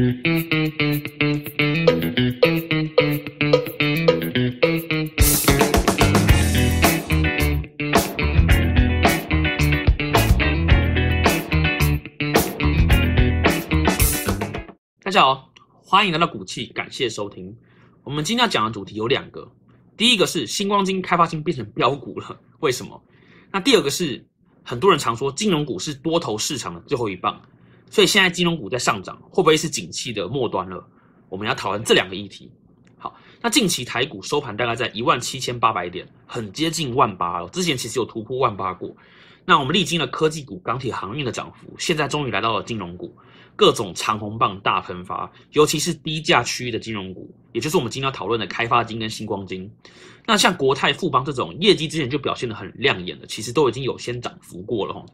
大家好，欢迎来到股气，感谢收听。我们今天要讲的主题有两个，第一个是星光金开发金变成标股了，为什么？那第二个是很多人常说金融股是多头市场的最后一棒，所以现在金融股在上涨，会不会是景气的末端了？我们要讨论这两个议题。好，那近期台股收盘大概在一万七千八百点，很接近万八了。之前其实有突破万八过。那我们历经了科技股、钢铁、航运的涨幅，现在终于来到了金融股，各种长红棒大喷发，尤其是低价区域的金融股，也就是我们今天要讨论的开发金跟星光金。那像国泰、富邦这种业绩之前就表现得很亮眼的，其实都已经有先涨幅过了哈。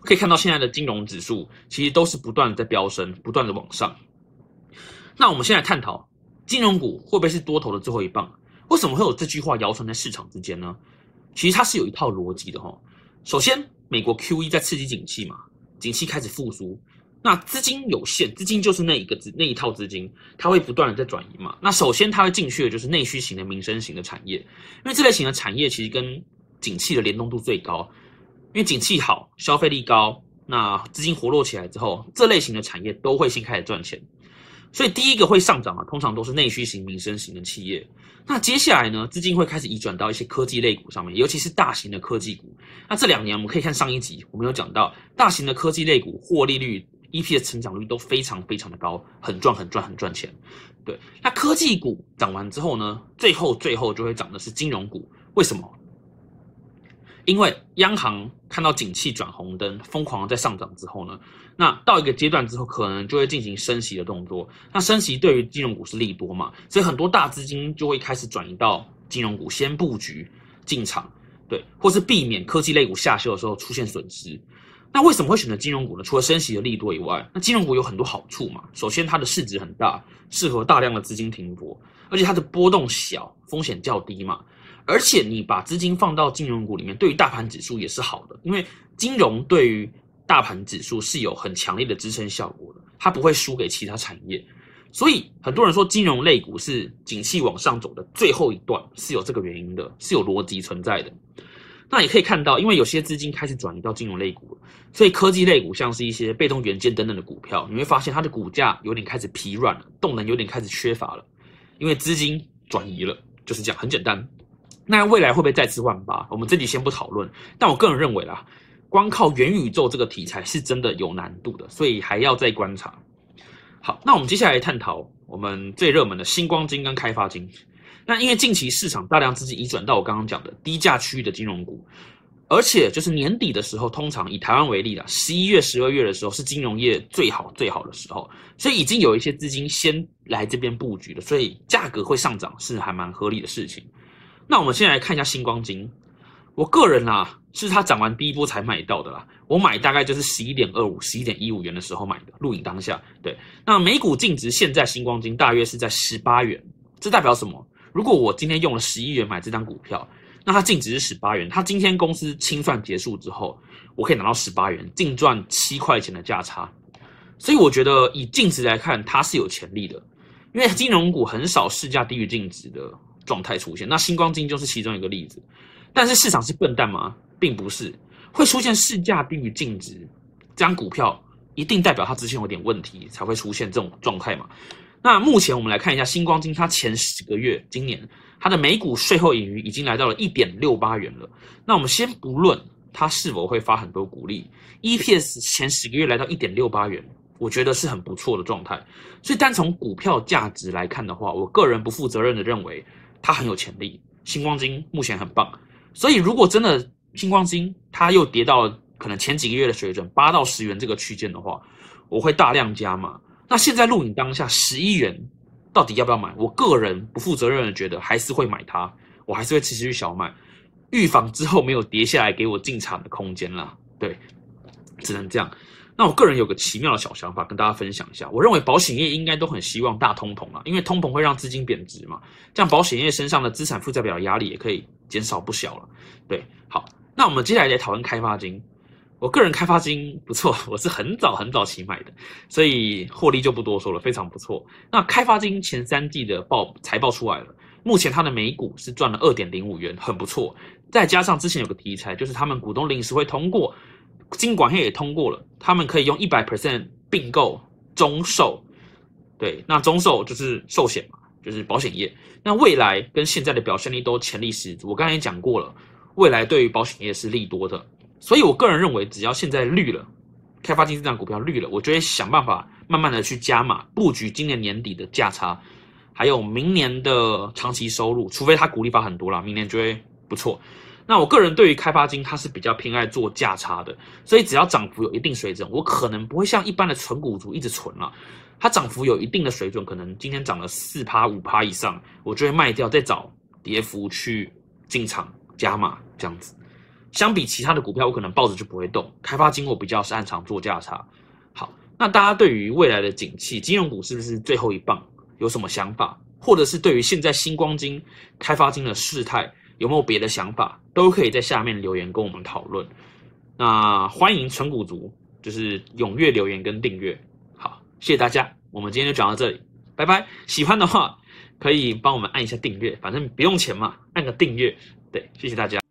可以看到现在的金融指数其实都是不断的在飙升，不断的往上。那我们现在探讨金融股会不会是多头的最后一棒？为什么会有这句话谣传在市场之间呢？其实它是有一套逻辑的哈。首先，美国 Q E 在刺激景气嘛，景气开始复苏，那资金有限，资金就是那一个资那一套资金，它会不断的在转移嘛。那首先它会进去的就是内需型的民生型的产业，因为这类型的产业其实跟景气的联动度最高，因为景气好，消费力高，那资金活络起来之后，这类型的产业都会先开始赚钱。所以第一个会上涨啊，通常都是内需型、民生型的企业。那接下来呢，资金会开始移转到一些科技类股上面，尤其是大型的科技股。那这两年我们可以看上一集，我们有讲到大型的科技类股获利率、EP 的成长率都非常非常的高，很赚、很赚、很赚钱。对，那科技股涨完之后呢，最后最后就会涨的是金融股。为什么？因为央行看到景气转红灯，疯狂的在上涨之后呢，那到一个阶段之后，可能就会进行升息的动作。那升息对于金融股是利多嘛，所以很多大资金就会开始转移到金融股，先布局进场，对，或是避免科技类股下修的时候出现损失。那为什么会选择金融股呢？除了升息的利多以外，那金融股有很多好处嘛。首先，它的市值很大，适合大量的资金停泊，而且它的波动小，风险较低嘛。而且你把资金放到金融股里面，对于大盘指数也是好的，因为金融对于大盘指数是有很强烈的支撑效果的，它不会输给其他产业。所以很多人说金融类股是景气往上走的最后一段，是有这个原因的，是有逻辑存在的。那也可以看到，因为有些资金开始转移到金融类股了，所以科技类股像是一些被动元件等等的股票，你会发现它的股价有点开始疲软了，动能有点开始缺乏了，因为资金转移了，就是这样，很简单。那未来会不会再次万八？我们这里先不讨论。但我个人认为啦，光靠元宇宙这个题材是真的有难度的，所以还要再观察。好，那我们接下来探讨我们最热门的星光金跟开发金。那因为近期市场大量资金移转到我刚刚讲的低价区域的金融股，而且就是年底的时候，通常以台湾为例啦，十一月、十二月的时候是金融业最好最好的时候，所以已经有一些资金先来这边布局了，所以价格会上涨是还蛮合理的事情。那我们先来看一下星光金，我个人啦是它涨完第一波才买到的啦，我买大概就是十一点二五、十一点一五元的时候买的，录影当下。对，那每股净值现在星光金大约是在十八元，这代表什么？如果我今天用了十一元买这张股票，那它净值是十八元，它今天公司清算结束之后，我可以拿到十八元，净赚七块钱的价差。所以我觉得以净值来看，它是有潜力的，因为金融股很少市价低于净值的。状态出现，那星光金就是其中一个例子。但是市场是笨蛋吗？并不是，会出现市价低于净值，这张股票一定代表它之前有点问题，才会出现这种状态嘛。那目前我们来看一下星光金，它前十个月，今年它的每股税后盈余已经来到了一点六八元了。那我们先不论它是否会发很多股利，EPS 前十个月来到一点六八元，我觉得是很不错的状态。所以单从股票价值来看的话，我个人不负责任的认为。它很有潜力，星光金目前很棒，所以如果真的星光金它又跌到可能前几个月的水准八到十元这个区间的话，我会大量加码。那现在录影当下十一元，到底要不要买？我个人不负责任的觉得还是会买它，我还是会持续去小买，预防之后没有跌下来给我进场的空间啦。对，只能这样。那我个人有个奇妙的小想法跟大家分享一下。我认为保险业应该都很希望大通膨啊，因为通膨会让资金贬值嘛，这样保险业身上的资产负债表压力也可以减少不小了。对，好，那我们接下来来讨论开发金。我个人开发金不错，我是很早很早期买的，所以获利就不多说了，非常不错。那开发金前三季的报财报出来了，目前它的每股是赚了二点零五元，很不错。再加上之前有个题材，就是他们股东临时会通过，金管会也通过了，他们可以用一百 percent 并购中寿，对，那中寿就是寿险嘛，就是保险业。那未来跟现在的表现力都潜力十足，我刚才也讲过了，未来对于保险业是利多的。所以，我个人认为，只要现在绿了，开发金这张股票绿了，我就会想办法慢慢的去加码布局今年年底的价差，还有明年的长期收入，除非它股利发很多了，明年就会不错。那我个人对于开发金，它是比较偏爱做价差的，所以只要涨幅有一定水准，我可能不会像一般的纯股族一直存了，它涨幅有一定的水准，可能今天涨了四趴五趴以上，我就会卖掉，再找跌幅去进场加码这样子。相比其他的股票，我可能抱着就不会动。开发金我比较擅长做价差。好，那大家对于未来的景气，金融股是不是最后一棒？有什么想法？或者是对于现在星光金、开发金的事态，有没有别的想法？都可以在下面留言跟我们讨论。那欢迎纯股族，就是踊跃留言跟订阅。好，谢谢大家，我们今天就讲到这里，拜拜。喜欢的话可以帮我们按一下订阅，反正不用钱嘛，按个订阅。对，谢谢大家。